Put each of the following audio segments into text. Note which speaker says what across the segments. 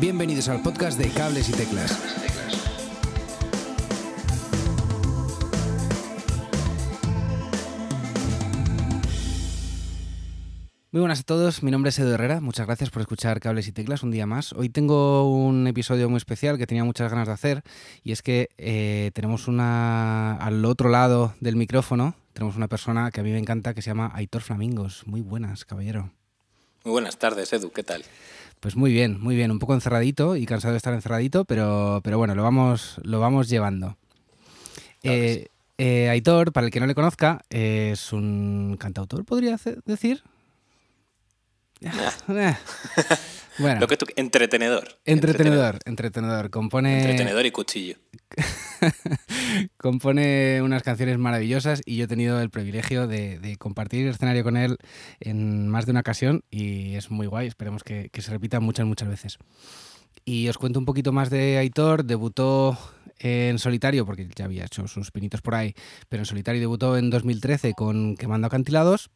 Speaker 1: Bienvenidos al podcast de Cables y Teclas. Muy buenas a todos, mi nombre es Edu Herrera, muchas gracias por escuchar Cables y Teclas un día más. Hoy tengo un episodio muy especial que tenía muchas ganas de hacer y es que eh, tenemos una al otro lado del micrófono, tenemos una persona que a mí me encanta que se llama Aitor Flamingos. Muy buenas, caballero.
Speaker 2: Muy buenas tardes, Edu, ¿qué tal?
Speaker 1: Pues muy bien, muy bien, un poco encerradito y cansado de estar encerradito, pero, pero bueno, lo vamos, lo vamos llevando. Eh, eh, Aitor, para el que no le conozca, es un cantautor, podría decir. Eh.
Speaker 2: bueno. Lo que tú, entretenedor.
Speaker 1: Entretenedor, entretenedor. Compone.
Speaker 2: Entretenedor y cuchillo.
Speaker 1: compone unas canciones maravillosas y yo he tenido el privilegio de, compartir el escenario con él en más de una ocasión y es muy guay. Esperemos que, se repita muchas, muchas veces. Y os cuento un poquito más de Aitor. Debutó en solitario, porque ya había hecho sus pinitos por ahí, pero en solitario debutó en 2013 con Quemando Acantilados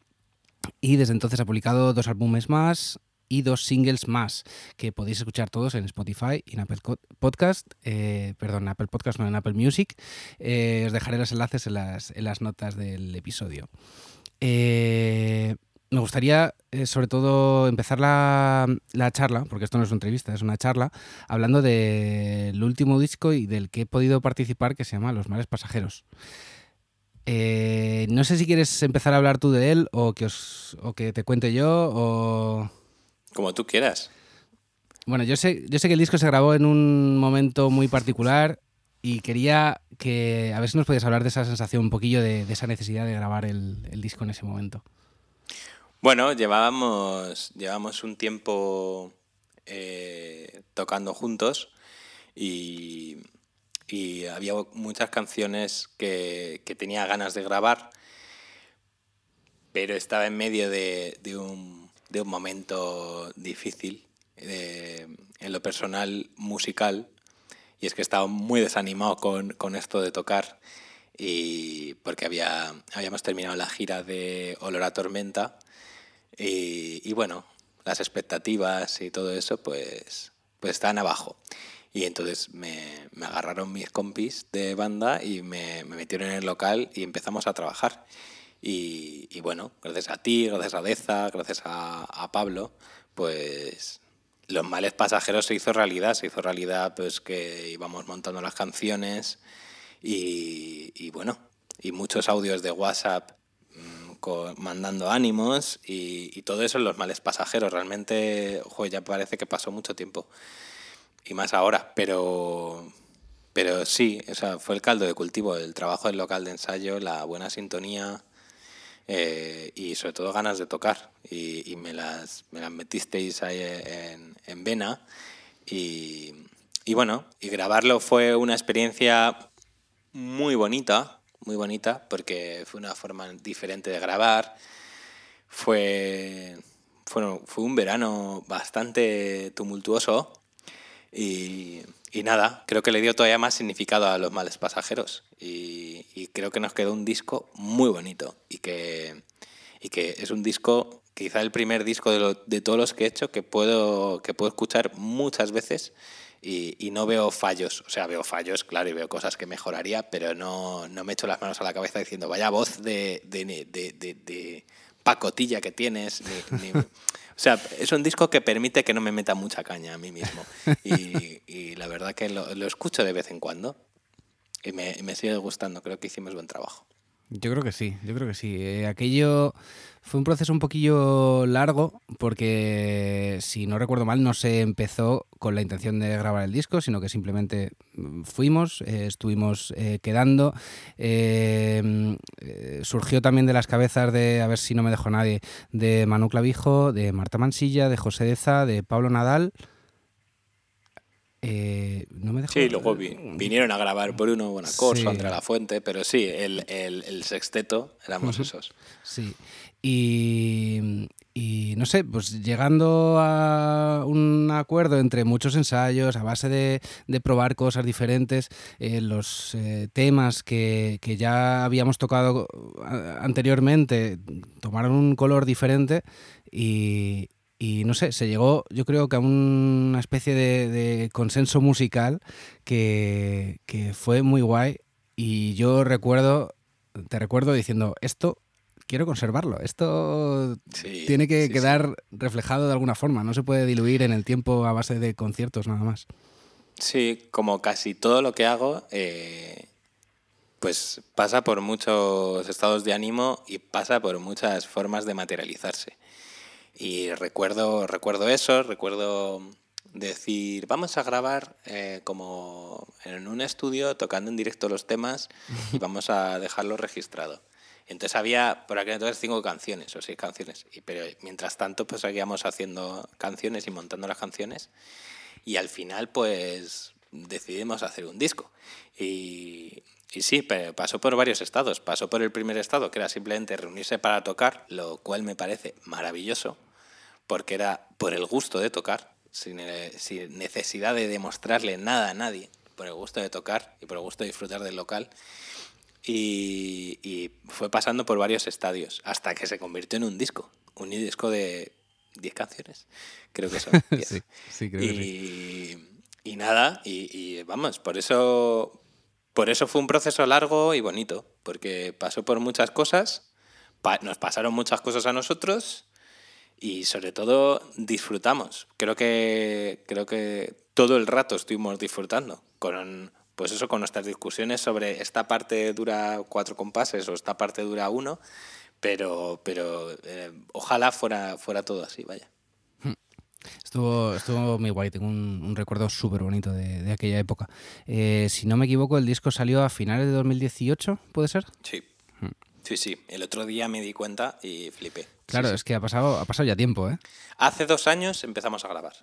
Speaker 1: y desde entonces ha publicado dos álbumes más y dos singles más que podéis escuchar todos en Spotify y en Apple Podcast, eh, perdón, en Apple Podcast, no en Apple Music. Eh, os dejaré los enlaces en las, notas del episodio. Eh, me gustaría, sobre todo, empezar la, la, charla, porque esto no es una entrevista, es una charla, hablando del último disco y del que he podido participar, que se llama Los Males Pasajeros. Eh, no sé si quieres empezar a hablar tú de él o que, os, o que te cuente yo o...
Speaker 2: Como tú quieras.
Speaker 1: Bueno, yo sé, yo sé que el disco se grabó en un momento muy particular y quería que a ver si nos podías hablar de esa sensación, un poquillo de, esa necesidad de grabar el, disco en ese momento.
Speaker 2: Bueno, llevábamos, llevamos un tiempo eh, tocando juntos y, y había muchas canciones que, tenía ganas de grabar, pero estaba en medio de, un, momento difícil en lo personal musical y es que estaba muy desanimado con, esto de tocar y porque había, habíamos terminado la gira de Olor a Tormenta y, bueno, las expectativas y todo eso pues, pues están abajo. Y entonces me, agarraron mis compis de banda y me, metieron en el local y empezamos a trabajar. Y, bueno, gracias a ti, gracias a Deza, gracias a, Pablo, pues los males pasajeros se hizo realidad. Se hizo realidad pues que íbamos montando las canciones y, bueno, y muchos audios de WhatsApp mm, mandando ánimos y, todo eso en los males pasajeros. Realmente, ya parece que pasó mucho tiempo y más ahora, pero, pero sí, o fue el caldo de cultivo, el trabajo del local de ensayo, la buena sintonía eh, y sobre todo ganas de tocar. Y, me, las, me las metisteis ahí en, en vena. Y, y bueno, y grabarlo fue una experiencia muy bonita, muy bonita, porque fue una forma diferente de grabar. Fue, fue un verano bastante tumultuoso y, nada, creo que le dio todavía más significado a los males pasajeros. Y, creo que nos quedó un disco muy bonito y que, y que es un disco, quizá el primer disco de, de, todos los que he hecho que puedo, que puedo escuchar muchas veces y, no veo fallos. O sea, veo fallos, claro, y veo cosas que mejoraría, pero no, no me echo las manos a la cabeza diciendo, vaya voz de, de, de pacotilla que tienes. O sea, es un disco que permite que no me meta mucha caña a mí mismo. Y, la verdad que lo, escucho de vez en cuando. Y me, me sigue gustando. Creo que hicimos buen trabajo.
Speaker 1: Yo creo que sí, yo creo que sí. Eh, aquello fue un proceso un poquillo largo porque, si no recuerdo mal, no se empezó con la intención de grabar el disco, sino que simplemente mm, fuimos, eh, estuvimos eh, quedando. surgió también de las cabezas de, a ver si no me dejó nadie, de Manu Clavijo, de Marta Mansilla, de José Deza, de Pablo Nadal.
Speaker 2: Eh, no me Sí, luego vinieron a grabar Bruno Bonacorso, sí. Andrea La Fuente, pero sí, el, el, sexteto éramos esos.
Speaker 1: Sí, y, y, no sé, pues llegando a un acuerdo entre muchos ensayos, a base de, de probar cosas diferentes, eh, los eh, temas que, que, ya habíamos tocado anteriormente tomaron un color diferente y, y no sé, se llegó yo creo que a una especie de, consenso musical que, que, fue muy guay y yo recuerdo, te recuerdo diciendo, esto quiero conservarlo, esto tiene que quedar reflejado de alguna forma, no se puede diluir en el tiempo a base de conciertos nada más.
Speaker 2: Sí, como casi todo lo que hago, eh, pues pasa por muchos estados de ánimo y pasa por muchas formas de materializarse. Y recuerdo, recuerdo eso, recuerdo decir, vamos a grabar eh, como en un estudio tocando en directo los temas y vamos a dejarlo registrado. Entonces había por aquel entonces cinco canciones o seis canciones, y, pero mientras tanto pues seguíamos haciendo canciones y montando las canciones y al final pues decidimos hacer un disco. Y, y sí, pasó por varios estados. Pasó por el primer estado, que era simplemente reunirse para tocar, lo cual me parece maravilloso porque era por el gusto de tocar, sin, eh, sin, necesidad de demostrarle nada a nadie, por el gusto de tocar y por el gusto de disfrutar del local. Y, y fue pasando por varios estadios hasta que se convirtió en un disco, un disco de 10 canciones, creo que son. sí, sí, creo y, que sí. y nada, y, y, vamos, por eso, por eso fue un proceso largo y bonito, porque pasó por muchas cosas, pa nos pasaron muchas cosas a nosotros y sobre todo disfrutamos. Creo que, creo que todo el rato estuvimos disfrutando con, pues eso, con nuestras discusiones sobre esta parte dura cuatro compases o esta parte dura uno, pero, pero eh, ojalá fuera, fuera todo así, vaya.
Speaker 1: Estuvo, estuvo muy guay, tengo un, recuerdo súper bonito de, de, aquella época. Eh, si no me equivoco, el disco salió a finales de 2018, ¿puede ser?
Speaker 2: Sí. Hmm. Sí, sí. El otro día me di cuenta y flipé.
Speaker 1: Claro, es que ha pasado, ha pasado ya tiempo, ¿eh?
Speaker 2: Hace dos años empezamos a grabar.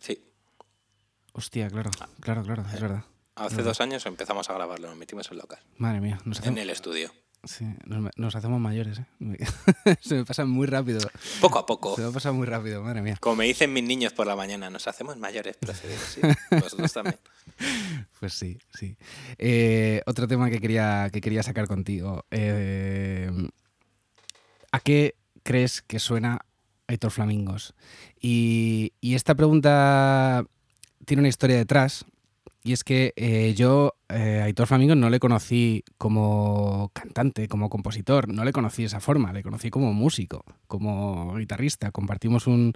Speaker 2: Sí.
Speaker 1: Hostia, claro, claro, claro, es verdad.
Speaker 2: Hace dos años empezamos a grabarlo, nos metimos en local.
Speaker 1: Madre mía.
Speaker 2: Nos hacemos... En el estudio.
Speaker 1: Sí, nos, hacemos mayores, ¿eh? Se me pasa muy rápido.
Speaker 2: Poco a poco.
Speaker 1: Se me pasa muy rápido, madre mía.
Speaker 2: Como me dicen mis niños por la mañana, nos hacemos mayores, procedidos, sí. Vosotros también.
Speaker 1: Pues sí, sí. Eh, otro tema que quería, que quería sacar contigo. Eh, ¿A qué crees que suena Aitor Flamingos? Y, y esta pregunta tiene una historia detrás y es que eh, yo eh, a Aitor Flamingo no le conocí como cantante, como compositor, no le conocí esa forma, le conocí como músico, como guitarrista. Compartimos un,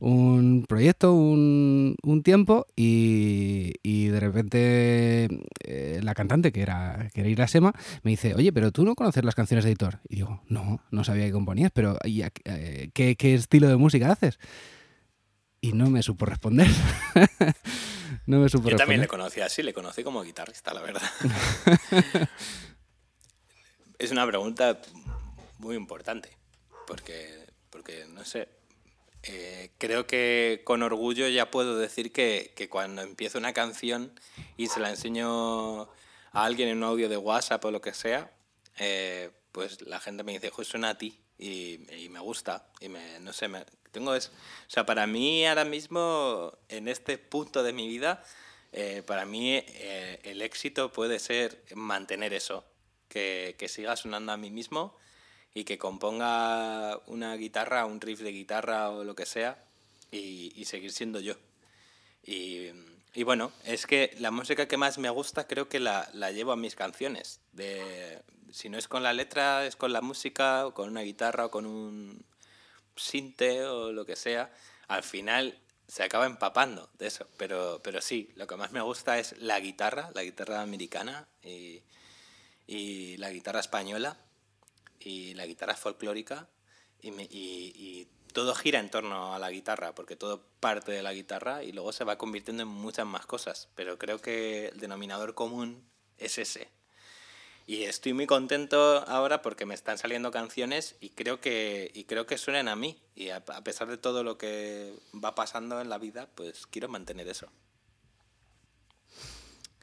Speaker 1: un proyecto, un, un tiempo y, y, de repente eh, la cantante, que era, que era Irasema, me dice, oye, pero tú no conoces las canciones de Aitor. Y digo, no, no sabía que componías, pero ¿qué, qué estilo de música haces? Y no me supo responder. no me supo
Speaker 2: Yo también le conocí así, le conocí como guitarrista, la verdad. es una pregunta muy importante, porque, porque no sé, eh, creo que con orgullo ya puedo decir que, que, cuando empiezo una canción y se la enseño a alguien en un audio de WhatsApp o lo que sea, eh, pues la gente me dice, pues suena a ti y, y, me gusta y me, no sé, me, tengo es, o sea, para mí ahora mismo, en este punto de mi vida, eh, para mí eh, el éxito puede ser mantener eso, que, que, siga sonando a mí mismo y que componga una guitarra, un riff de guitarra o lo que sea y, y seguir siendo yo. Y, y, bueno, es que la música que más me gusta creo que la, la llevo a mis canciones. De, si no es con la letra, es con la música, o con una guitarra o con un, sinte o lo que sea, al final se acaba empapando de eso. Pero, pero sí, lo que más me gusta es la guitarra, la guitarra americana y, la guitarra española y la guitarra folclórica y, todo gira en torno a la guitarra, porque todo parte de la guitarra y luego se va convirtiendo en muchas más cosas. Pero creo que el denominador común es ese, y estoy muy contento ahora porque me están saliendo canciones y creo que, y creo que suenan a mí. Y a, a pesar de todo lo que va pasando en la vida, pues quiero mantener eso.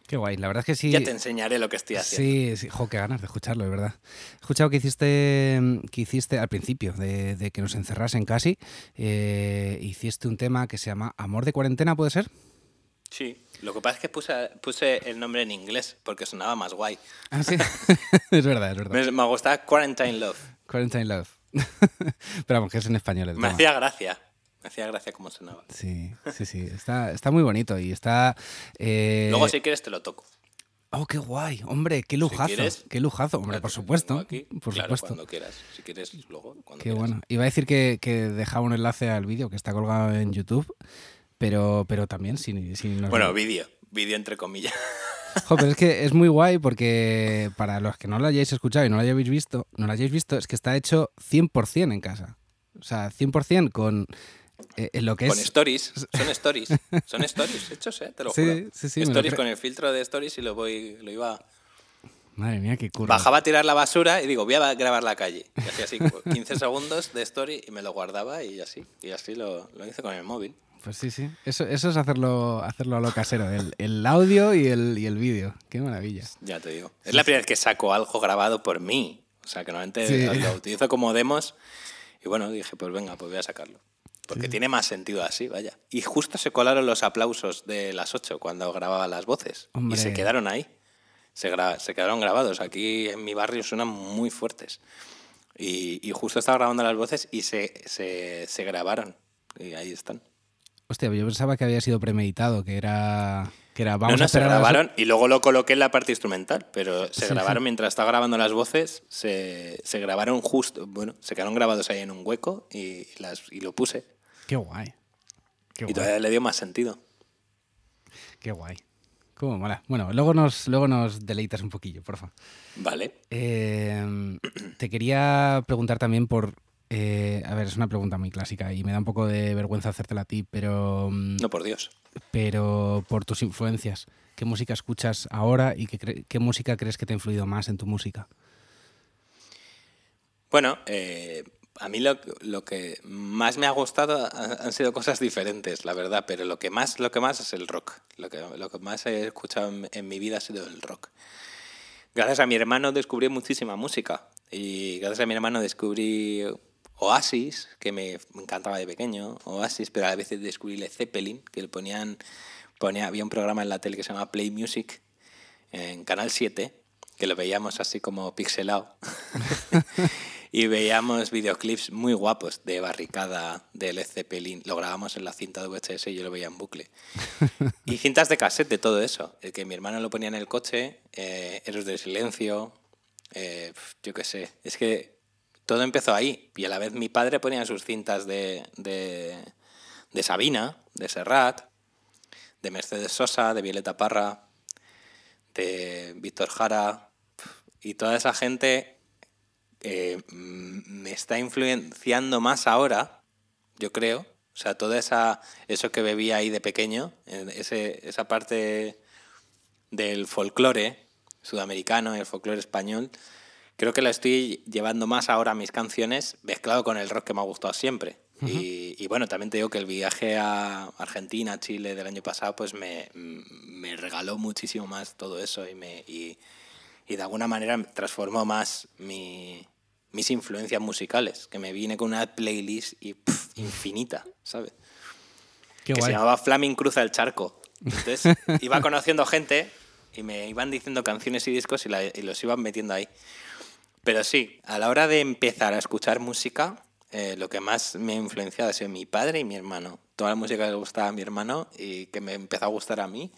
Speaker 1: Qué guay, la verdad es que sí.
Speaker 2: Ya te enseñaré lo que estoy haciendo.
Speaker 1: Sí, sí, jo, qué ganas de escucharlo, de verdad. He escuchado que hiciste, que hiciste al principio de, de que nos encerrasen casi, eh, hiciste un tema que se llama Amor de cuarentena, ¿puede ser?
Speaker 2: Sí, lo que pasa es que puse, puse el nombre en inglés porque sonaba más guay.
Speaker 1: Ah, sí, es verdad, es verdad.
Speaker 2: Me, me gustaba Quarantine Love.
Speaker 1: Quarantine Love. Pero vamos, que es en español. El
Speaker 2: me
Speaker 1: tema.
Speaker 2: hacía gracia. Me hacía gracia cómo sonaba.
Speaker 1: Sí, sí, sí. Está, está muy bonito y está. eh,
Speaker 2: Luego, si quieres, te lo toco.
Speaker 1: Oh, qué guay. Hombre, qué lujazo.
Speaker 2: quieres,
Speaker 1: qué lujazo. Hombre, por supuesto.
Speaker 2: aquí.
Speaker 1: Por
Speaker 2: Claro,
Speaker 1: supuesto.
Speaker 2: cuando quieras. Si quieres, luego. Cuando
Speaker 1: Qué
Speaker 2: quieras.
Speaker 1: bueno. Iba a decir que, que dejaba un enlace al vídeo que está colgado en YouTube, pero, pero también si, si nos-
Speaker 2: Bueno, vídeo. Vídeo entre comillas.
Speaker 1: Jo, pero es que es muy guay porque para los que no lo hayáis escuchado y no lo hayáis visto, no lo hayáis visto, es que está hecho 100% en casa. O sea, 100% con eh, en lo que
Speaker 2: Con
Speaker 1: es...
Speaker 2: stories. Son stories. Son stories hechos, ¿eh? Te lo
Speaker 1: Sí,
Speaker 2: juro.
Speaker 1: sí, sí,
Speaker 2: Stories con el filtro de stories y lo voy lo iba...
Speaker 1: Madre mía, qué curro.
Speaker 2: Bajaba a tirar la basura y digo, voy a grabar la calle. Y hacía así, como 15 segundos de story y me lo guardaba y así. Y así lo, lo hice con el móvil.
Speaker 1: Pues sí, sí. Eso, eso es hacerlo, hacerlo a lo casero, el, el audio y el, y el vídeo. Qué maravilla.
Speaker 2: Ya te digo. Es la primera vez que saco algo grabado por mí. O sea, que normalmente
Speaker 1: Sí.
Speaker 2: lo utilizo como demos. Y bueno, dije, pues venga, pues voy a sacarlo. Porque tiene más sentido así, vaya. Y justo se colaron los aplausos de las 8 cuando grababa las voces.
Speaker 1: Hombre.
Speaker 2: Y se quedaron ahí. Se, gra- se quedaron grabados. Aquí en mi barrio suenan muy fuertes. Y, y justo estaba grabando las voces y se, se, se grabaron. Y ahí están.
Speaker 1: Hostia, yo pensaba que había sido premeditado, que era... Que era vamos
Speaker 2: no, no,
Speaker 1: a
Speaker 2: se
Speaker 1: las-
Speaker 2: grabaron y luego lo coloqué en la parte instrumental, pero se
Speaker 1: Sí,
Speaker 2: grabaron
Speaker 1: sí.
Speaker 2: mientras estaba grabando las voces, se, se grabaron justo, bueno, se quedaron grabados ahí en un hueco y, las, y lo puse.
Speaker 1: Qué guay. Qué
Speaker 2: Y
Speaker 1: guay.
Speaker 2: todavía le dio más sentido.
Speaker 1: Qué guay. Cómo mola. Bueno, luego nos, luego nos deleitas un poquillo, porfa.
Speaker 2: Vale.
Speaker 1: Eh, te quería preguntar también por. eh, a ver, es una pregunta muy clásica y me da un poco de vergüenza hacértela a ti, pero. mm,
Speaker 2: No, por Dios.
Speaker 1: Pero por tus influencias. ¿Qué música escuchas ahora y qué, qué música crees que te ha influido más en tu música?
Speaker 2: Bueno, eh, a mí lo, lo que más me ha gustado ha- han sido cosas diferentes, la verdad, pero lo que más, lo que más es el rock. Lo que, lo que más he escuchado en, en mi vida ha sido el rock. Gracias a mi hermano descubrí muchísima música y gracias a mi hermano descubrí Oasis, que me, encantaba de pequeño, Oasis, pero a veces descubrí Led Zeppelin, que le ponían, ponía, había un programa en la tele que se llama Play Music en Canal 7, que lo veíamos así como pixelado. y veíamos videoclips muy guapos de Barricada, de Led Zeppelin. Lo grabamos en la cinta de VHS y yo lo veía en bucle. y cintas de cassette de todo eso. El que mi hermano lo ponía en el coche, eh, Héroes del Silencio, eh, yo qué sé. Es que todo empezó ahí. Y a la vez mi padre ponía sus cintas de, de, de Sabina, de Serrat, de Mercedes Sosa, de Violeta Parra, de Víctor Jara. Y toda esa gente eh, mm, me está influenciando más ahora, yo creo. O sea, toda esa eso que bebía ahí de pequeño, ese, esa parte del folclore sudamericano, el folclore español, creo que lo estoy llevando más ahora a mis canciones, mezclado con el rock que me ha gustado siempre. y, y bueno, también te digo que el viaje a Argentina, Chile del año pasado, pues me, me regaló muchísimo más todo eso y, me, y, y de alguna manera transformó más mi, mis influencias musicales, que me vine con una playlist y, infinita, ¿sabes?
Speaker 1: Qué
Speaker 2: que
Speaker 1: guay.
Speaker 2: se llamaba Flaming Cruza el Charco. Entonces iba conociendo gente y me iban diciendo canciones y discos y, la- y los iban metiendo ahí. Pero sí, a la hora de empezar a escuchar música, eh, lo que más me ha influenciado ha sido mi padre y mi hermano. Toda la música que le gustaba a mi hermano y que me empezó a gustar a mí.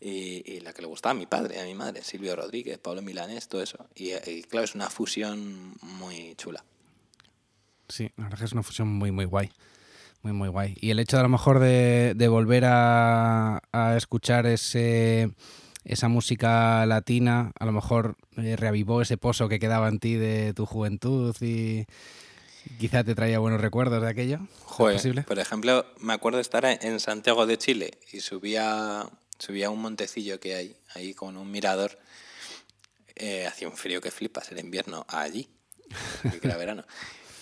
Speaker 2: Y, y la que le gustaba a mi padre, a mi madre, Silvio Rodríguez, Pablo Milanés, todo eso. Y, y claro, es una fusión muy chula.
Speaker 1: Sí, la verdad que es una fusión muy, muy guay. Muy, muy guay. Y el hecho de a lo mejor de, de volver a, a escuchar ese, esa música latina, a lo mejor eh, reavivó ese pozo que quedaba en ti de tu juventud y quizá te traía buenos recuerdos de aquello. ¿Es
Speaker 2: Joder,
Speaker 1: posible?
Speaker 2: por ejemplo, me acuerdo estar en Santiago de Chile y subía, subía un montecillo que hay ahí con un mirador. Eh, hacía un frío que flipas, era invierno allí, que era verano.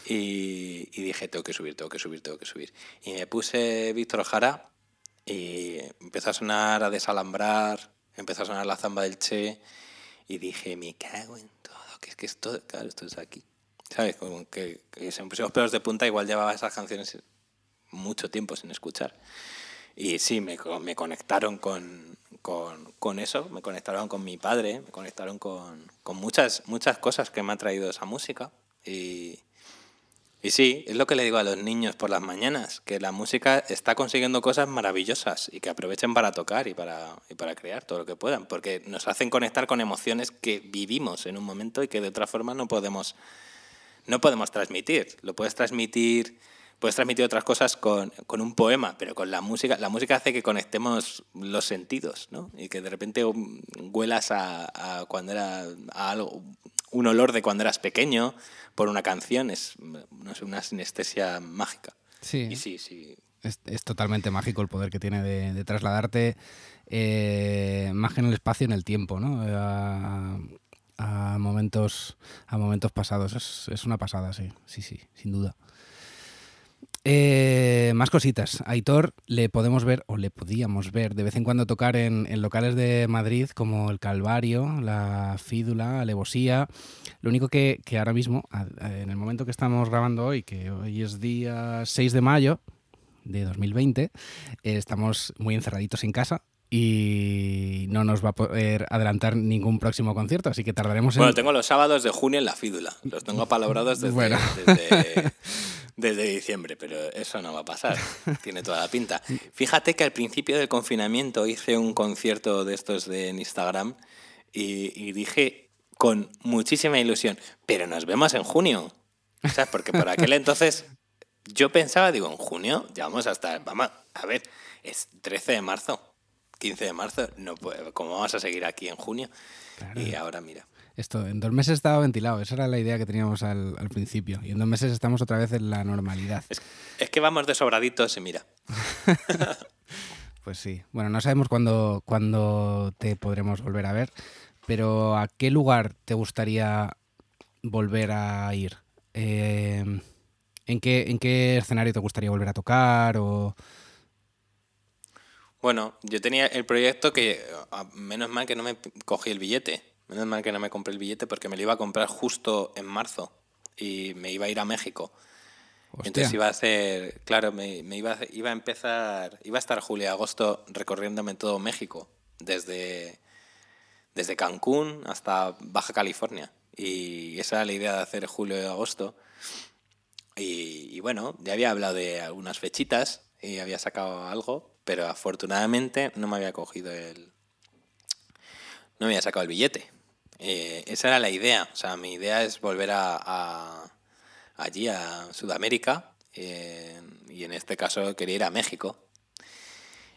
Speaker 2: Y, y dije, tengo que subir, tengo que subir, tengo que subir. Y me puse Víctor Jara y empezó a sonar a desalambrar, empezó a sonar la zamba del Che y dije, me cago en todo, que es que esto, claro, esto es aquí. ¿Sabes? Como que, que se me pusieron los pelos de punta, igual llevaba esas canciones mucho tiempo sin escuchar. Y sí, me, me conectaron con, con, con eso, me conectaron con mi padre, me conectaron con, con muchas, muchas cosas que me ha traído esa música. Y, Y sí, es lo que le digo a los niños por las mañanas, que la música está consiguiendo cosas maravillosas y que aprovechen para tocar y para, y para crear todo lo que puedan, porque nos hacen conectar con emociones que vivimos en un momento y que de otra forma no podemos, no podemos transmitir. Lo puedes transmitir, puedes transmitir otras cosas con, con un poema, pero con la música, la música hace que conectemos los sentidos, ¿no? Y que de repente huelas a, a cuando era a algo, un olor de cuando eras pequeño por una canción es no sé, una sinestesia mágica.
Speaker 1: Sí.
Speaker 2: Y sí, sí.
Speaker 1: Es, es totalmente mágico el poder que tiene de, de trasladarte eh, más que en el espacio, en el tiempo, ¿no? A, a momentos, a momentos pasados. Es, es, una pasada, sí, sí, sí, sin duda. Eh, más cositas. Aitor le podemos ver, o le podíamos ver, de vez en cuando tocar en, en locales de Madrid como el Calvario, la Fídula, Alevosía. Lo único que, que ahora mismo, en el momento que estamos grabando hoy, que hoy es día 6 de mayo de 2020, eh, estamos muy encerraditos en casa y no nos va a poder adelantar ningún próximo concierto, así que tardaremos en...
Speaker 2: Bueno, tengo los sábados de junio en la Fídula. Los tengo apalabrados desde... Bueno. desde desde diciembre, pero eso no va a pasar. Tiene toda la pinta. Fíjate que al principio del confinamiento hice un concierto de estos de en Instagram y, y dije con muchísima ilusión, pero nos vemos en junio. ¿Sabes? Porque por aquel entonces yo pensaba, digo, en junio ya vamos a estar, vamos, a ver, es 13 de marzo, 15 de marzo, no ¿cómo vamos a seguir aquí en junio? Claro. Y ahora mira.
Speaker 1: Esto, en dos meses estaba ventilado, esa era la idea que teníamos al, al principio. Y en dos meses estamos otra vez en la normalidad.
Speaker 2: Es, es que vamos de sobraditos y mira.
Speaker 1: pues sí. Bueno, no sabemos cuándo, cuándo te podremos volver a ver, pero ¿a qué lugar te gustaría volver a ir? Eh, ¿en, qué, ¿En qué escenario te gustaría volver a tocar? O...
Speaker 2: Bueno, yo tenía el proyecto que, menos mal que no me cogí el billete Menos mal que no me compré el billete porque me lo iba a comprar justo en marzo y me iba a ir a México. Hostia. Entonces iba a hacer, claro, me, me, iba, a, iba a empezar, iba a estar julio y agosto recorriéndome todo México, desde, desde Cancún hasta Baja California. Y esa era la idea de hacer julio y agosto. Y, y bueno, ya había hablado de algunas fechitas y había sacado algo, pero afortunadamente no me había cogido el... No me había sacado el billete. Eh, esa era la idea. O sea, mi idea es volver a, a allí, a Sudamérica. Eh, y en este caso quería ir a México.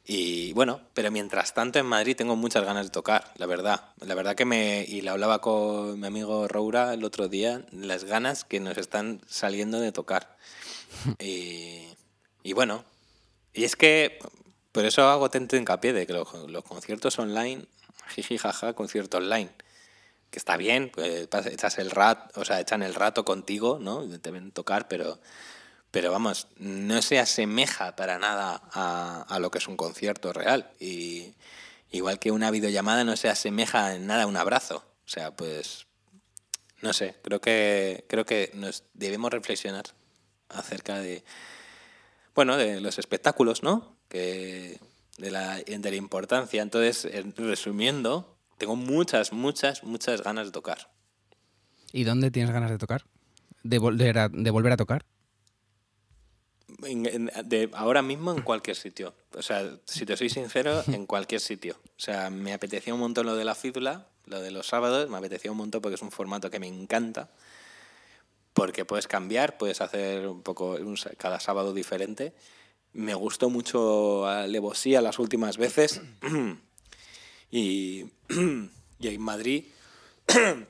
Speaker 2: Y bueno, pero mientras tanto en Madrid tengo muchas ganas de tocar, la verdad. La verdad que me. Y la hablaba con mi amigo Roura el otro día, las ganas que nos están saliendo de tocar. Y, y bueno, y es que. Por eso hago tanto hincapié de que los, los conciertos online, jiji jaja, concierto online que está bien, pues echas el rato, o sea, echan el rato contigo, ¿no? Deben tocar, pero, pero vamos, no se asemeja para nada a, a, lo que es un concierto real. Y igual que una videollamada no se asemeja en nada a un abrazo. O sea, pues, no sé, creo que, creo que nos debemos reflexionar acerca de, bueno, de los espectáculos, ¿no? Que, de, la, de la importancia. Entonces, resumiendo, tengo muchas, muchas, muchas ganas de tocar.
Speaker 1: ¿Y dónde tienes ganas de tocar? ¿De volver a, de volver a tocar?
Speaker 2: En, en, de, ahora mismo en cualquier sitio. O sea, si te soy sincero, en cualquier sitio. O sea, me apetecía un montón lo de la fídula, lo de los sábados, me apetecía un montón porque es un formato que me encanta. Porque puedes cambiar, puedes hacer un poco un, cada sábado diferente. Me gustó mucho Levosía las últimas veces. Y, y en Madrid me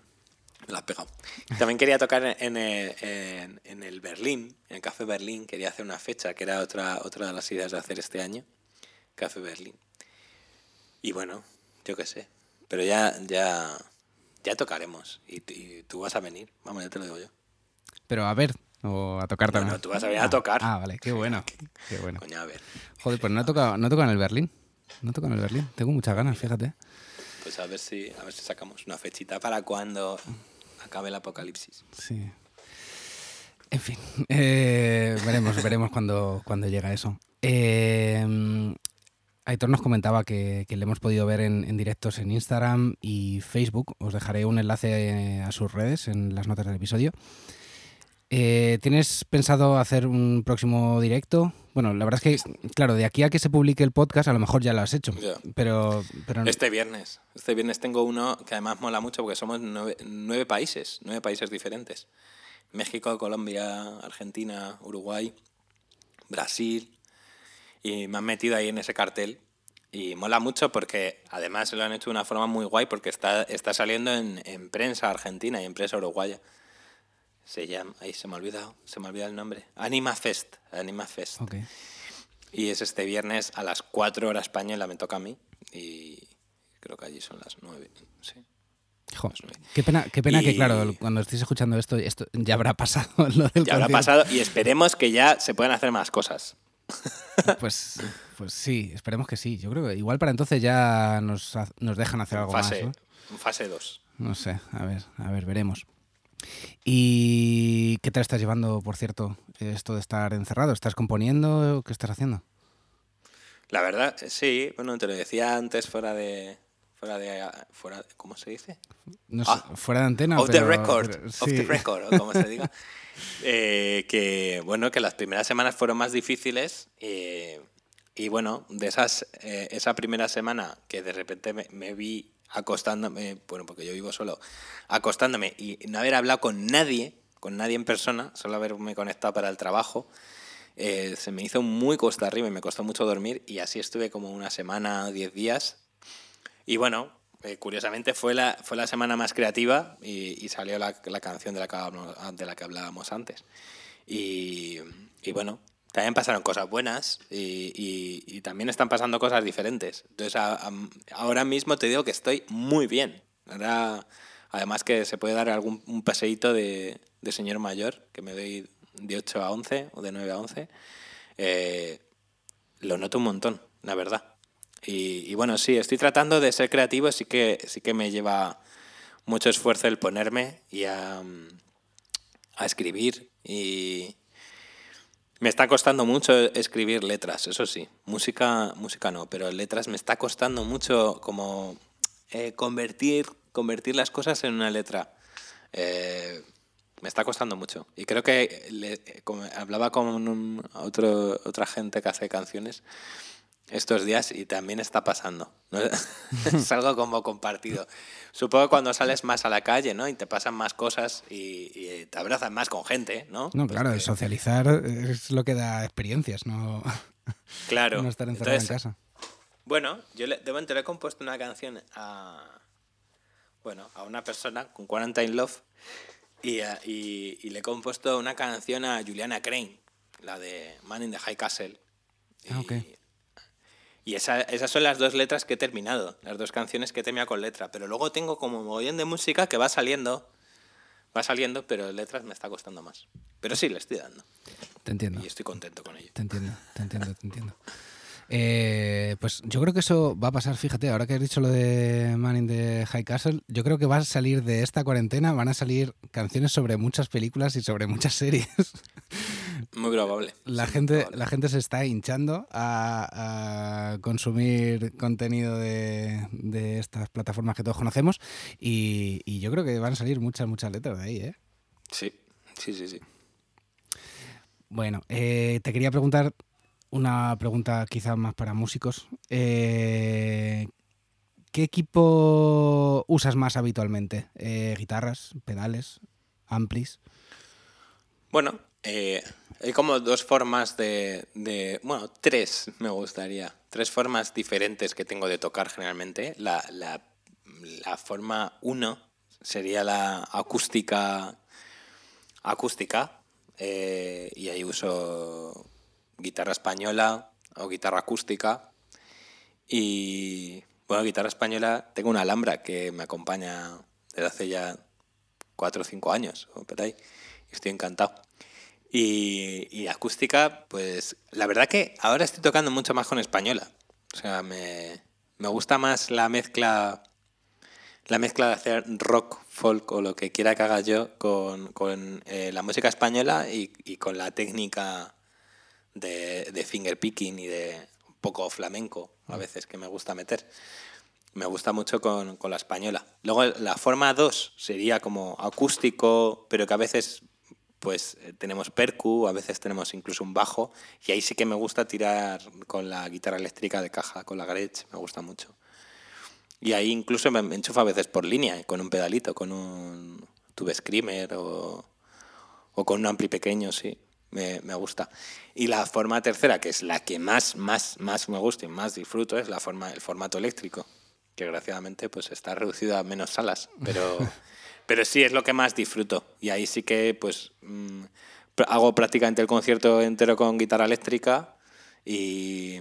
Speaker 2: la has pegado. También quería tocar en el, en, en el, Berlín, en el Café Berlín, quería hacer una fecha, que era otra, otra de las ideas de hacer este año, Café Berlín. Y bueno, yo qué sé, pero ya, ya, ya tocaremos y, y, tú vas a venir, vamos, ya te lo digo yo.
Speaker 1: Pero a ver, o a tocar también.
Speaker 2: No, no, tú vas a venir a tocar.
Speaker 1: Ah, vale, qué bueno. Qué bueno.
Speaker 2: Coño, a ver.
Speaker 1: Joder, pues no he tocado, no he tocado en el Berlín. No toco en el Berlín. Tengo muchas ganas, fíjate.
Speaker 2: Pues a ver si, a ver si sacamos una fechita para cuando acabe el apocalipsis.
Speaker 1: Sí. En fin, eh, veremos, veremos cuando, cuando llega eso. Eh, Aitor nos comentaba que, que, le hemos podido ver en, en, directos en Instagram y Facebook. Os dejaré un enlace a sus redes en las notas del episodio. Eh, ¿Tienes pensado hacer un próximo directo? Bueno, la verdad es que, claro, de aquí a que se publique el podcast, a lo mejor ya lo has hecho. Pero, pero no-
Speaker 2: Este viernes. Este viernes tengo uno que además mola mucho porque somos nueve, nueve países, nueve países diferentes. México, Colombia, Argentina, Uruguay, Brasil. Y me han metido ahí en ese cartel. Y mola mucho porque además lo han hecho de una forma muy guay porque está, está saliendo en, en prensa argentina y en prensa uruguaya. Se llama, ahí se me ha olvidado, se me ha olvidado el nombre. Anima Fest, Anima Fest. Y es este viernes a las 4 horas española, me toca a mí. Y creo que allí son las 9. Sí.
Speaker 1: Jo,
Speaker 2: nueve.
Speaker 1: qué pena, qué pena que, claro, cuando estéis escuchando esto, esto ya habrá pasado lo del
Speaker 2: Ya habrá pasado y esperemos que ya se puedan hacer más cosas.
Speaker 1: Pues, pues sí, esperemos que sí. Yo creo que igual para entonces ya nos, nos dejan hacer algo
Speaker 2: Fase,
Speaker 1: más.
Speaker 2: en fase 2.
Speaker 1: ¿no? No sé, a ver, a ver, veremos. ¿Y qué te estás llevando, por cierto, esto de estar encerrado? ¿Estás componiendo? ¿Qué estás haciendo?
Speaker 2: La verdad, sí, bueno, te lo decía antes fuera de. Fuera de. Fuera, ¿Cómo se dice?
Speaker 1: No sé,
Speaker 2: Ah,
Speaker 1: fuera de antena.
Speaker 2: off the record.
Speaker 1: pero
Speaker 2: Off the record, o como se diga. Eh, que bueno, que las primeras semanas fueron más difíciles. eh, y bueno, de esas, eh, esa primera semana que de repente me, me vi acostándome, bueno, porque yo vivo solo, acostándome y no haber hablado con nadie, con nadie en persona, solo haberme conectado para el trabajo, eh, se me hizo muy costa arriba y me costó mucho dormir y así estuve como una semana, diez días. Y bueno, eh, curiosamente fue la, fue la semana más creativa y, y salió la, la canción de la, que hablábamos, de la que hablábamos antes. Y, y bueno, también pasaron cosas buenas y, y- y también están pasando cosas diferentes. Entonces a- a- ahora mismo te digo que estoy muy bien. Ahora, además que se puede dar algún un paseíto de, de señor mayor, que me doy de 8 a 11 o de 9 a 11. eh, lo noto un montón, la verdad. Y, y bueno, sí, estoy tratando de ser creativo, sí que, sí que me lleva mucho esfuerzo el ponerme y a, a escribir. Y me está costando mucho escribir letras, eso sí. Música, música no, pero letras me está costando mucho como eh, convertir, convertir las cosas en una letra. Eh, me está costando mucho. Y creo que hablaba con un- otra gente que hace canciones estos días y también está pasando. ¿no? es algo como compartido. Supongo que cuando sales más a la calle, ¿no? Y te pasan más cosas y, y te abrazas más con gente, ¿no?
Speaker 1: No,
Speaker 2: Pues
Speaker 1: claro,
Speaker 2: que-
Speaker 1: socializar es lo que da experiencias, no,
Speaker 2: claro.
Speaker 1: no estar encerrado
Speaker 2: Entonces,
Speaker 1: en casa.
Speaker 2: Bueno, yo le, de momento le he compuesto una canción a, bueno, a una persona con Quarantine Love y, a- y- y le he compuesto una canción a Juliana Crane, la de Man in the High Castle.
Speaker 1: Ah, ok.
Speaker 2: Y, esa- esas son las dos letras que he terminado, las dos canciones que he terminado con letra. Pero luego tengo como un mogollón de música que va saliendo, va saliendo, pero letras me está costando más. Pero sí, le estoy dando
Speaker 1: Te entiendo.
Speaker 2: y estoy contento con ello.
Speaker 1: Te entiendo, te entiendo, te entiendo. Eh, pues yo creo que eso va a pasar, fíjate, ahora que has dicho lo de Man in the High Castle, yo creo que va a salir de esta cuarentena, van a salir canciones sobre muchas películas y sobre muchas series.
Speaker 2: Muy probable.
Speaker 1: La
Speaker 2: sí, muy
Speaker 1: gente,
Speaker 2: probable.
Speaker 1: la gente se está hinchando a, a consumir contenido de, de estas plataformas que todos conocemos y, y yo creo que van a salir muchas, muchas letras de ahí, ¿eh?
Speaker 2: Sí, sí, sí, sí.
Speaker 1: Bueno, eh, te quería preguntar una pregunta quizá más para músicos. Eh, ¿Qué equipo usas más habitualmente? Eh, ¿Guitarras, pedales, amplis?
Speaker 2: Bueno, eh, hay como dos formas de, Bueno, tres me gustaría. Tres formas diferentes que tengo de tocar generalmente. La, la, forma uno sería la acústica. Acústica. eh, y ahí uso guitarra española o guitarra acústica. Y bueno, guitarra española, tengo una Alhambra que me acompaña desde hace ya cuatro o cinco años, o. Estoy encantado. Y, y acústica, pues la verdad que ahora estoy tocando mucho más con española. O sea, me, me gusta más la mezcla la mezcla de hacer rock, folk o lo que quiera que haga yo con, con, eh, la música española y, y con la técnica de, de finger picking y de un poco flamenco a veces que me gusta meter. Me gusta mucho con, con la española. Luego la forma 2 sería como acústico, pero que a veces pues eh, tenemos percu, a veces tenemos incluso un bajo, y ahí sí que me gusta tirar con la guitarra eléctrica de caja, con la Gretsch, me gusta mucho. Y ahí incluso me enchufa a veces por línea, con un pedalito, con un tube screamer o, con un ampli pequeño, sí, me, me, gusta. Y la forma tercera, que es la que más, más, más me gusta y más disfruto, es la forma, el formato eléctrico, que desgraciadamente pues está reducido a menos salas, pero... Pero sí, es lo que más disfruto. Y ahí sí que pues mm, hago prácticamente el concierto entero con guitarra eléctrica y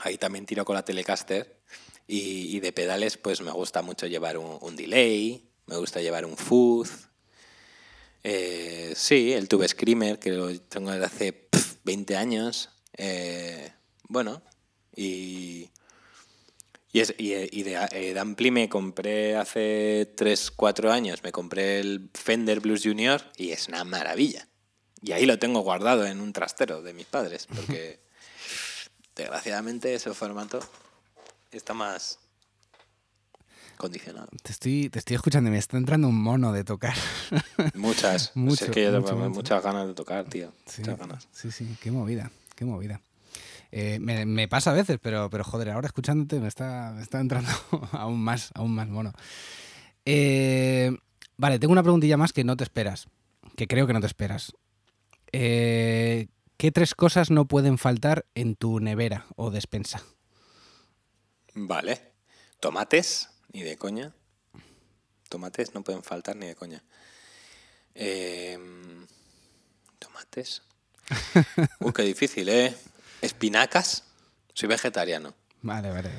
Speaker 2: ahí también tiro con la Telecaster. Y, de pedales pues me gusta mucho llevar un, delay, me gusta llevar un fuzz. Eh, sí, el Tube Screamer, que lo tengo desde hace 20 años. Eh, bueno, y y, es, y, y de, eh, Ampli me compré hace 3, 4 años, me compré el Fender Blues Junior y es una maravilla. Y ahí lo tengo guardado en un trastero de mis padres, porque desgraciadamente ese formato está más condicionado.
Speaker 1: Te estoy, te estoy escuchando y me está entrando un mono de tocar.
Speaker 2: Muchas. Mucho, es que yo tengo muchas ganas de tocar, tío. muchas ganas.
Speaker 1: Sí, sí, qué movida, qué movida. Eh, me, pasa a veces, pero, pero joder, ahora escuchándote me está, está entrando aún más, aún más mono. Eh, vale, tengo una preguntilla más que no te esperas, que creo que no te esperas. Eh, ¿Qué tres cosas no pueden faltar en tu nevera o despensa?
Speaker 2: Vale. Tomates, ni de coña. Tomates no pueden faltar ni de coña. tomates. Uy, qué difícil, ¿eh? Espinacas. Soy vegetariano.
Speaker 1: Vale, vale.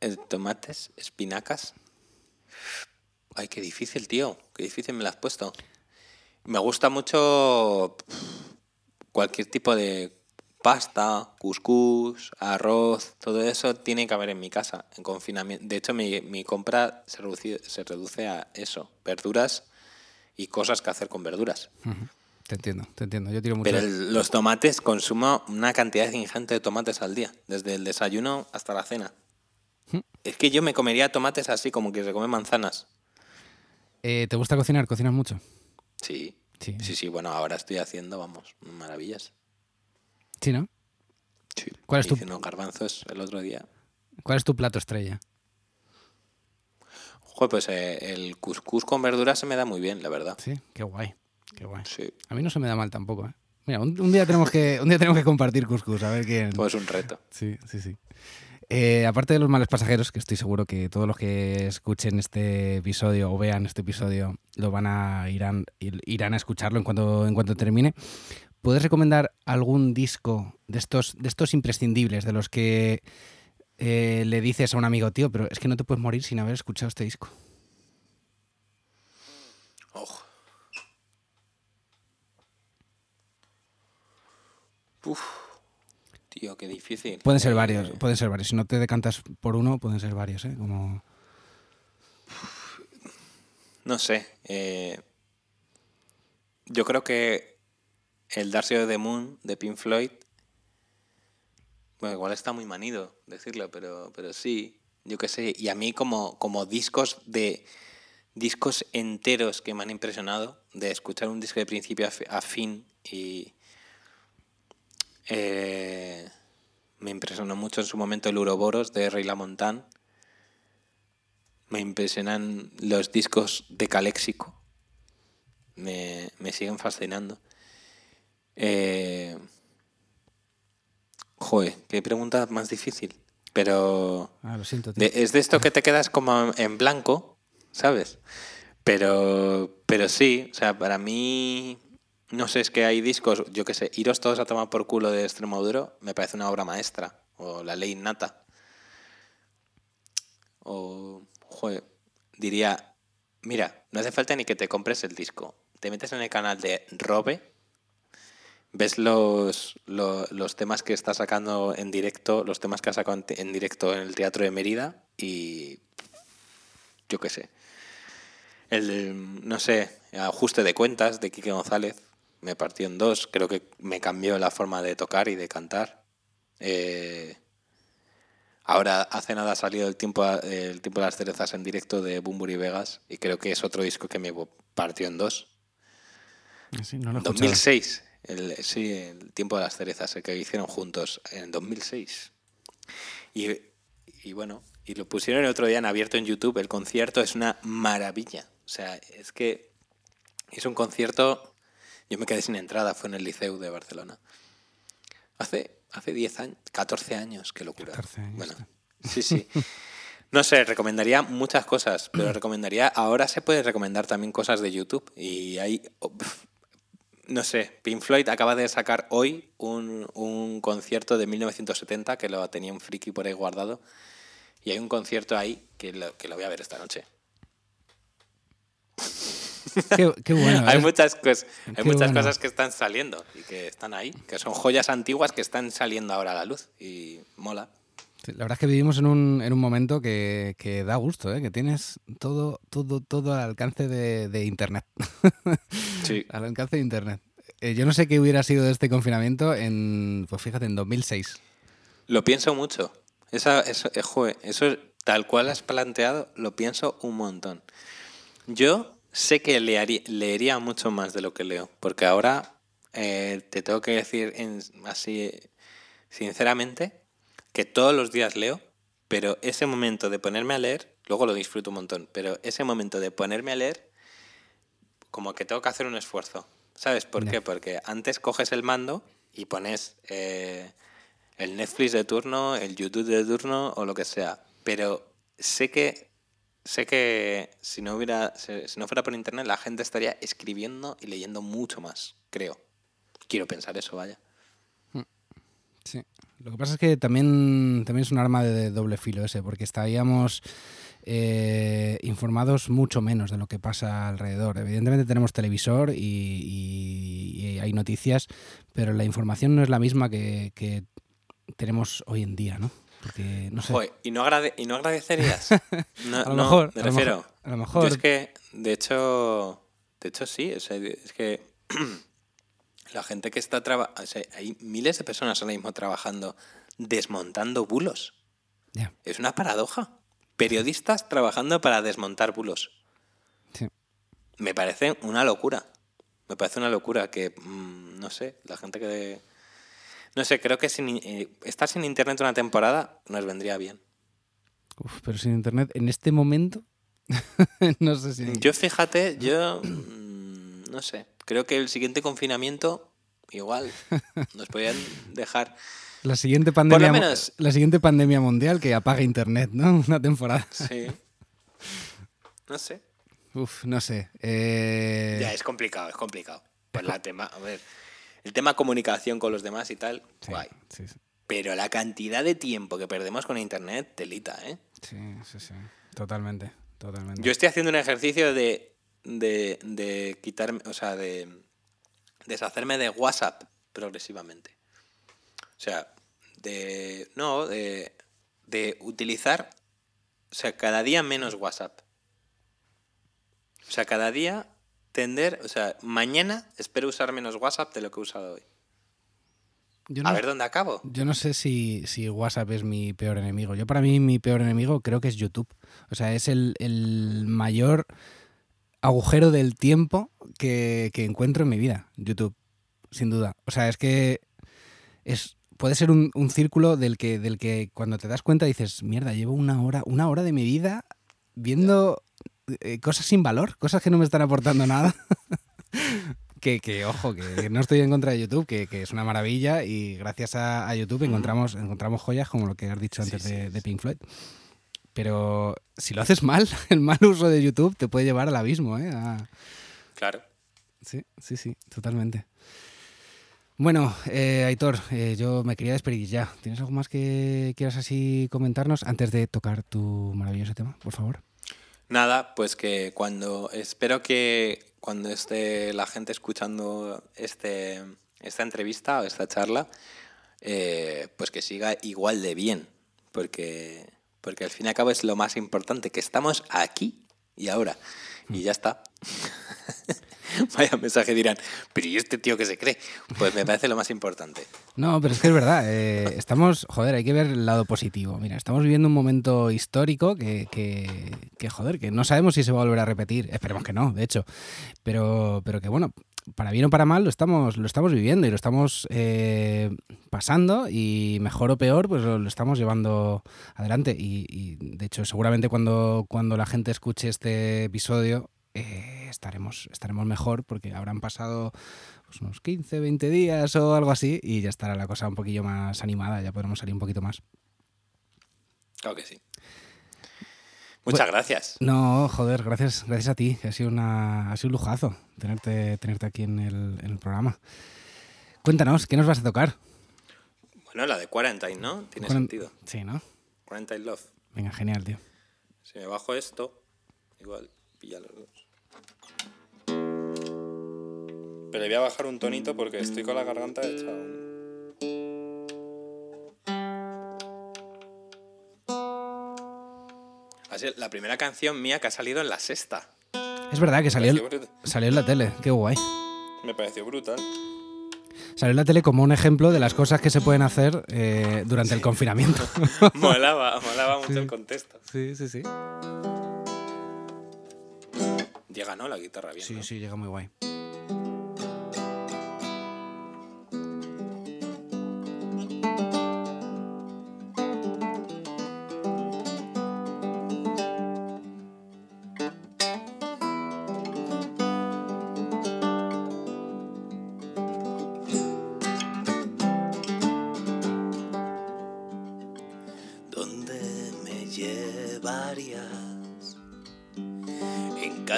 Speaker 2: Eh, tomates, espinacas. Ay, qué difícil, tío. Qué difícil me lo has puesto. Me gusta mucho cualquier tipo de pasta, cuscús, arroz, todo eso tiene que haber en mi casa, en confinamiento. De hecho, mi, compra se reduce, se reduce, a eso, verduras y cosas que hacer con verduras.
Speaker 1: Te entiendo, te entiendo. Yo tiro mucho.
Speaker 2: Pero los tomates, consumo una cantidad ingente de tomates al día, desde el desayuno hasta la cena. Es que yo me comería tomates así como que se come manzanas.
Speaker 1: Eh, ¿Te gusta cocinar? ¿Cocinas mucho?
Speaker 2: Sí. Sí. sí, sí, bueno, ahora estoy haciendo, vamos, maravillas.
Speaker 1: ¿Sí, no?
Speaker 2: Sí. ¿Cuál es tu garbanzos el otro día?
Speaker 1: ¿Cuál es tu plato estrella?
Speaker 2: Joder, pues eh, el cuscús con verduras se me da muy bien, la verdad.
Speaker 1: Sí, qué guay. Qué guay. A mí no se me da mal tampoco, ¿eh? Mira, un, día tenemos que, un día tenemos que compartir cuscús, a ver quién...
Speaker 2: Pues un reto.
Speaker 1: Sí, sí, sí. Eh, aparte de los males pasajeros, que estoy seguro que todos los que escuchen este episodio o vean este episodio lo van a irán, irán a escucharlo en cuanto, en cuanto termine. ¿Puedes recomendar algún disco de estos, de estos imprescindibles, de los que eh, le dices a un amigo, tío, pero es que no te puedes morir sin haber escuchado este disco?
Speaker 2: Ojo. Uf, tío, qué difícil.
Speaker 1: Pueden ser varios, eh, pueden ser varios. Si no te decantas por uno, pueden ser varios, ¿eh? Como...
Speaker 2: No sé. Eh, yo creo que el Darcy of the Moon de Pink Floyd. Bueno, igual está muy manido decirlo, pero, pero sí. Yo qué sé. Y a mí, como, como discos de. discos enteros que me han impresionado, de escuchar un disco de principio a fin y eh, me impresionó mucho en su momento el Uroboros de Rey Lamontan. Me impresionan los discos de Caléxico. Me, siguen fascinando. Eh, joder, qué pregunta más difícil. Pero
Speaker 1: ah, lo siento,
Speaker 2: es de esto que te quedas como en blanco, ¿sabes? Pero, pero sí, o sea, para mí no sé, es que hay discos, yo qué sé, Iros todos a tomar por culo de Extremoduro me parece una obra maestra. O La Ley Innata. O, joder, diría, mira, no hace falta ni que te compres el disco. Te metes en el canal de Robe, ves los, los, temas que está sacando en directo, los temas que ha sacado en, directo en el Teatro de Mérida y yo qué sé. El, no sé, ajuste de cuentas de Quique González, me partió en dos. Creo que me cambió la forma de tocar y de cantar. Eh, ahora hace nada ha salido el tiempo, el tiempo de las cerezas en directo de Bumburi Vegas y creo que es otro disco que me partió en dos.
Speaker 1: Sí, no lo he escuchado.
Speaker 2: 2006. El, sí, el tiempo de las cerezas, el que hicieron juntos en 2006. Y, y bueno, y lo pusieron el otro día en abierto en YouTube. El concierto es una maravilla. O sea, es que es un concierto. Yo me quedé sin entrada, fue en el Liceu de Barcelona. Hace, hace 10 años, 14 años, qué locura.
Speaker 1: 14 años,
Speaker 2: bueno,
Speaker 1: sí.
Speaker 2: sí. No sé, recomendaría muchas cosas, pero recomendaría. Ahora se puede recomendar también cosas de YouTube. Y hay. oh, no sé, Pink Floyd acaba de sacar hoy un, un concierto de 1970 que lo tenía un friki por ahí guardado. Y hay un concierto ahí que lo, que lo voy a ver esta noche.
Speaker 1: Qué, qué bueno.
Speaker 2: hay
Speaker 1: ¿eh?
Speaker 2: muchas, cos- hay
Speaker 1: Qué
Speaker 2: muchas
Speaker 1: bueno.
Speaker 2: cosas que están saliendo y que están ahí, que son joyas antiguas que están saliendo ahora a la luz. Y mola.
Speaker 1: La verdad es que vivimos en un, en un momento que, que da gusto, ¿eh? que tienes todo, todo, todo al alcance de, de Internet.
Speaker 2: Sí.
Speaker 1: al alcance de Internet. Eh, yo no sé qué hubiera sido de este confinamiento en, pues fíjate, en 2006.
Speaker 2: Lo pienso mucho. Esa, eso, eh, joe, eso tal cual has planteado, lo pienso un montón. Yo sé que leería mucho más de lo que leo, porque ahora eh, te tengo que decir en- así, sinceramente, que todos los días leo, pero ese momento de ponerme a leer, luego lo disfruto un montón, pero ese momento de ponerme a leer, como que tengo que hacer un esfuerzo. ¿Sabes por qué? Porque antes coges el mando y pones eh, el Netflix de turno, el YouTube de turno o lo que sea. Pero sé que sé que si no hubiera si no fuera por internet la gente estaría escribiendo y leyendo mucho más, creo. Quiero pensar eso, vaya.
Speaker 1: Sí. Lo que pasa es que también, también es un arma de doble filo ese, porque estaríamos eh, informados mucho menos de lo que pasa alrededor. Evidentemente tenemos televisor y, hay noticias, pero la información no es la misma que tenemos hoy en día, ¿no? Porque, no sé.
Speaker 2: Joder, ¿y no, agrade- ¿y no agradecerías? No,
Speaker 1: A lo
Speaker 2: no,
Speaker 1: mejor,
Speaker 2: me
Speaker 1: a lo
Speaker 2: refiero.
Speaker 1: mejor- a lo mejor-
Speaker 2: Yo es que, de hecho, de hecho sí, o sea, es que la gente que está trabajando, hay miles de personas ahora mismo trabajando desmontando bulos. Es una paradoja. Periodistas trabajando para desmontar bulos.
Speaker 1: sí.
Speaker 2: Me parece una locura. Me parece una locura que, mm, no sé, la gente que... No sé, creo que sin, eh, estar sin internet una temporada nos vendría bien.
Speaker 1: Uf, pero sin internet, en este momento, no sé si...
Speaker 2: Yo fíjate, yo mm, no sé, creo que el siguiente confinamiento igual nos podrían dejar.
Speaker 1: La siguiente pandemia,
Speaker 2: menos-
Speaker 1: la siguiente pandemia mundial que apague internet, ¿no? Una temporada.
Speaker 2: Sí. No sé.
Speaker 1: Uf, no sé. Eh,
Speaker 2: Ya es complicado, es complicado. Pues la tema, a ver, el tema comunicación con los demás y tal,
Speaker 1: sí,
Speaker 2: guay.
Speaker 1: sí, sí,
Speaker 2: Pero la cantidad de tiempo que perdemos con internet, telita, ¿eh?
Speaker 1: sí, sí, sí. Totalmente, totalmente.
Speaker 2: Yo estoy haciendo un ejercicio de, de, de quitarme, o sea, de deshacerme de WhatsApp progresivamente. O sea, de. No, de, de utilizar. O sea, cada día menos WhatsApp. O sea, cada día tender. O sea, mañana espero usar menos WhatsApp de lo que he usado hoy.
Speaker 1: Yo
Speaker 2: A ver dónde acabo.
Speaker 1: yo no sé si, si WhatsApp es mi peor enemigo. Yo para mí mi peor enemigo creo que es YouTube. O sea, es el, el mayor agujero del tiempo que, que encuentro en mi vida, YouTube, sin duda. O sea, es que es, puede ser un, un círculo del que, del que cuando te das cuenta dices, mierda, llevo una hora, una hora de mi vida viendo eh, cosas sin valor, cosas que no me están aportando nada. que, que, ojo, que no estoy en contra de YouTube, que, que es una maravilla y gracias a, a YouTube encontramos, encontramos joyas como lo que has dicho antes
Speaker 2: sí,
Speaker 1: de, Pink Floyd. Pero si lo haces mal, el mal uso de YouTube te puede llevar al abismo, ¿eh? A-
Speaker 2: Claro.
Speaker 1: Sí, sí, sí, totalmente. Bueno, eh, Aitor, eh, yo me quería despedir ya. ¿Tienes algo más que quieras así comentarnos antes de tocar tu maravilloso tema, por favor?
Speaker 2: Nada, pues que cuando espero que cuando esté la gente escuchando este, esta entrevista o esta charla, eh, pues que siga igual de bien, porque, porque al fin y al cabo es lo más importante, que estamos aquí y ahora, y ya está. Vaya mensaje dirán, pero ¿y este tío que se cree? Pues me parece lo más importante.
Speaker 1: No, pero es que es verdad. eh, estamos, joder, hay que ver el lado positivo. Mira, estamos viviendo un momento histórico que, que, joder, que no sabemos si se va a volver a repetir. Esperemos que no, de hecho. Pero, pero que bueno, para bien o para mal, lo estamos, lo estamos viviendo y lo estamos eh, pasando y mejor o peor, pues lo, estamos llevando adelante. Y, de hecho, seguramente cuando, cuando la gente escuche este episodio eh, estaremos, estaremos mejor porque habrán pasado pues, unos 15, 20 días o algo así y ya estará la cosa un poquillo más animada, ya podremos salir un poquito más.
Speaker 2: Claro que sí. Muchas gracias.
Speaker 1: No, joder, gracias, gracias a ti. Ha sido, una, ha sido un lujazo tenerte, tenerte aquí en el, programa. Cuéntanos, ¿qué nos vas a tocar?
Speaker 2: Bueno, la de Quarantine, ¿no? Tiene sentido.
Speaker 1: Sí, ¿no?
Speaker 2: Quarantine Love.
Speaker 1: Venga, genial, tío.
Speaker 2: Si me bajo esto, igual pilla los dos. Pero le voy a bajar un tonito porque estoy con la garganta hecha un... la primera canción mía que ha salido en la sexta.
Speaker 1: Es verdad que salió, salió en la tele, qué guay.
Speaker 2: Me pareció brutal.
Speaker 1: Salió en la tele como un ejemplo de las cosas que se pueden hacer eh, durante el confinamiento.
Speaker 2: molaba, molaba mucho el contexto.
Speaker 1: Sí, sí, sí.
Speaker 2: Llega, ¿no? La guitarra bien.
Speaker 1: Sí, sí, llega muy guay.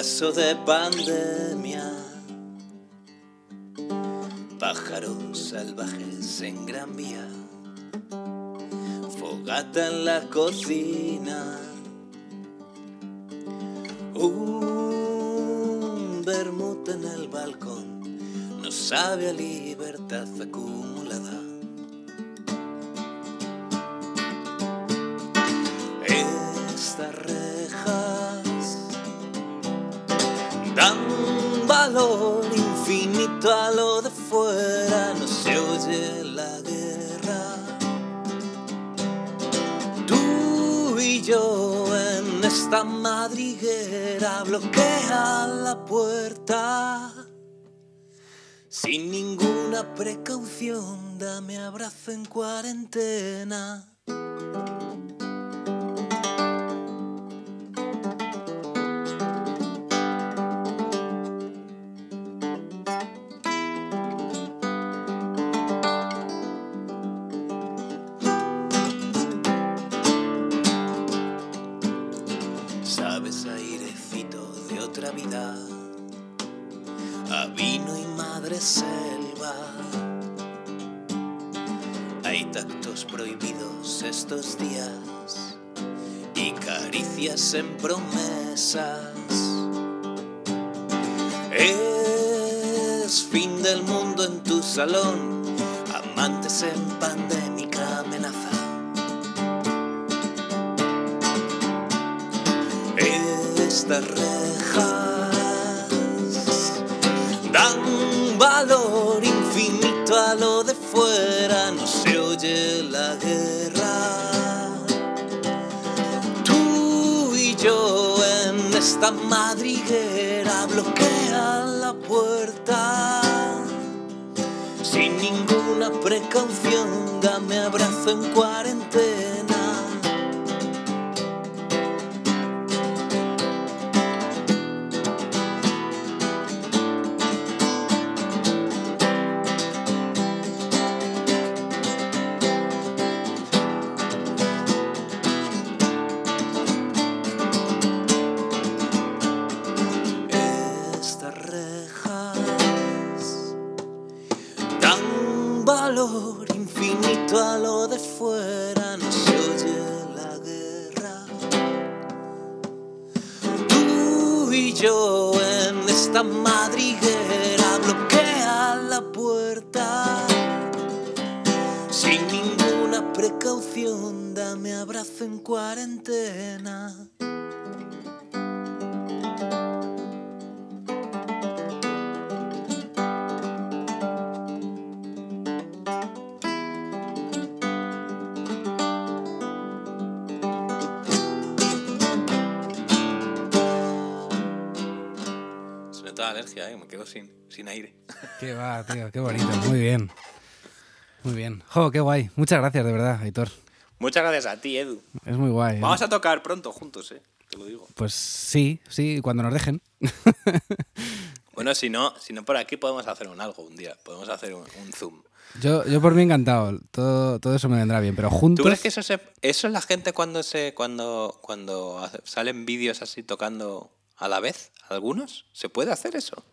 Speaker 2: De pandemia. Pájaros salvajes en gran vía. Fogata en la cocina. Un vermut en el balcón. No sabe a precaución, dame abrazo en cuarentena. En promesas. Es fin del mundo en tu salón, precaución, dame sin, sin aire.
Speaker 1: Qué va, tío, qué bonito. Muy bien. Muy bien. Jo, qué guay. Muchas gracias, de verdad, Aitor.
Speaker 2: Muchas gracias a ti, Edu.
Speaker 1: Es muy guay. ¿eh?
Speaker 2: Vamos a tocar pronto juntos, ¿eh? Te lo digo.
Speaker 1: Pues sí, sí, cuando nos dejen.
Speaker 2: Bueno, si no, si no por aquí podemos hacer un algo un día. Podemos hacer un, un Zoom.
Speaker 1: Yo, yo por mí encantado. Todo, todo eso me vendrá bien, pero juntos.
Speaker 2: ¿Tú crees que eso, se, eso es la gente cuando se cuando cuando salen vídeos así tocando a la vez? ¿Algunos? ¿Se puede hacer eso?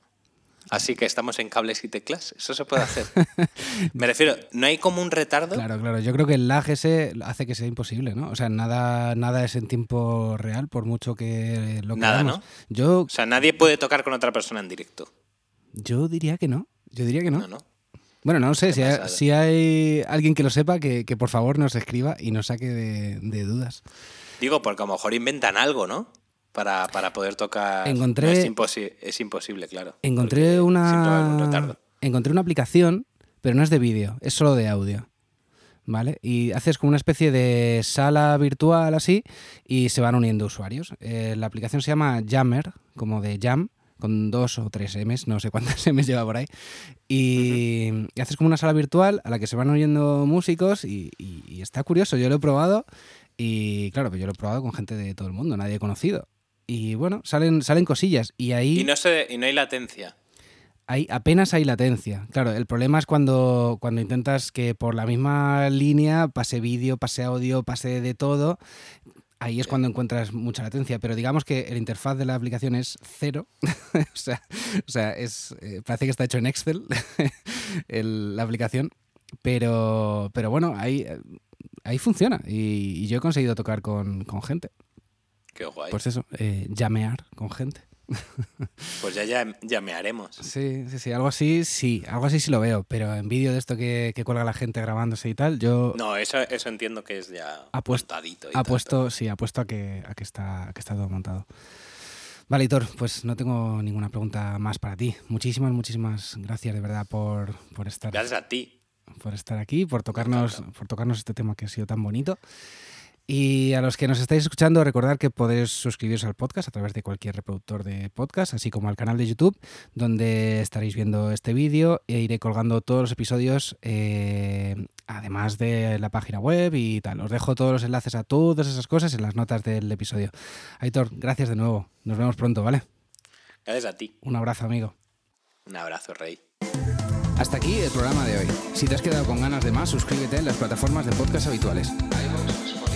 Speaker 2: Así que estamos en cables y teclas. Eso se puede hacer. Me refiero, ¿no hay como un retardo?
Speaker 1: Claro, claro. Yo creo que el lag ese hace que sea imposible, ¿no? O sea, nada, nada es en tiempo real, por mucho que lo
Speaker 2: Nada,
Speaker 1: queramos.
Speaker 2: ¿no?
Speaker 1: Yo,
Speaker 2: O sea, nadie puede tocar con otra persona en directo.
Speaker 1: yo diría que no. Yo diría que no.
Speaker 2: No, no.
Speaker 1: Bueno, no sé, si hay,
Speaker 2: pasada.
Speaker 1: si hay alguien que lo sepa, que, que por favor nos escriba y nos saque de, de dudas.
Speaker 2: Digo, porque a lo mejor inventan algo, ¿no? Para, para poder tocar.
Speaker 1: Encontré-
Speaker 2: No, es, imposi- es imposible, claro.
Speaker 1: Encontré una, encontré una aplicación, pero no es de vídeo, es solo de audio. ¿Vale? Y haces como una especie de sala virtual así y se van uniendo usuarios. Eh, la aplicación se llama Jammer, como de Jam, con dos o tres M's, no sé cuántas M's lleva por ahí. Y, y haces como una sala virtual a la que se van uniendo músicos y, y- y está curioso. Yo lo he probado y claro, pues yo lo he probado con gente de todo el mundo, nadie conocido. Y bueno, salen, salen cosillas y ahí...
Speaker 2: Y no, se, y no hay latencia.
Speaker 1: Hay, apenas hay latencia. Claro, el problema es cuando, cuando intentas que por la misma línea pase vídeo, pase audio, pase de todo. Ahí es cuando encuentras mucha latencia. Pero digamos que el interfaz de la aplicación es cero. o sea, o sea, es, eh, parece que está hecho en Excel el- la aplicación. Pero, pero bueno, ahí, eh, ahí funciona. Y, y yo he conseguido tocar con, con gente.
Speaker 2: Qué guay.
Speaker 1: Pues eso, eh, llamear con gente.
Speaker 2: Pues ya, ya llamearemos.
Speaker 1: Sí, sí, sí, algo así, sí, algo así sí lo veo, pero en vídeo de esto que, que cuelga la gente grabándose y tal, yo
Speaker 2: No, eso, eso entiendo que es ya
Speaker 1: Apuesto-
Speaker 2: montadito y
Speaker 1: apuesto, sí, apuesto a que, a que está, a que está todo montado. Vale, Hitor, pues no tengo ninguna pregunta más para ti. Muchísimas, muchísimas gracias de verdad por, por estar,
Speaker 2: Gracias a ti.
Speaker 1: por estar aquí, por tocarnos, por tocarnos este tema que ha sido tan bonito. Y a los que nos estáis escuchando, recordad que podéis suscribiros al podcast a través de cualquier reproductor de podcast, así como al canal de YouTube, donde estaréis viendo este vídeo e iré colgando todos los episodios, eh, además de la página web y tal. Os dejo todos los enlaces a todas esas cosas en las notas del episodio. Aitor, gracias de nuevo. Nos vemos pronto, ¿vale?
Speaker 2: Gracias a ti.
Speaker 1: Un abrazo, amigo.
Speaker 2: Un abrazo, Rey.
Speaker 1: Hasta aquí el programa de hoy. Si te has quedado con ganas de más, suscríbete en las plataformas de podcast habituales.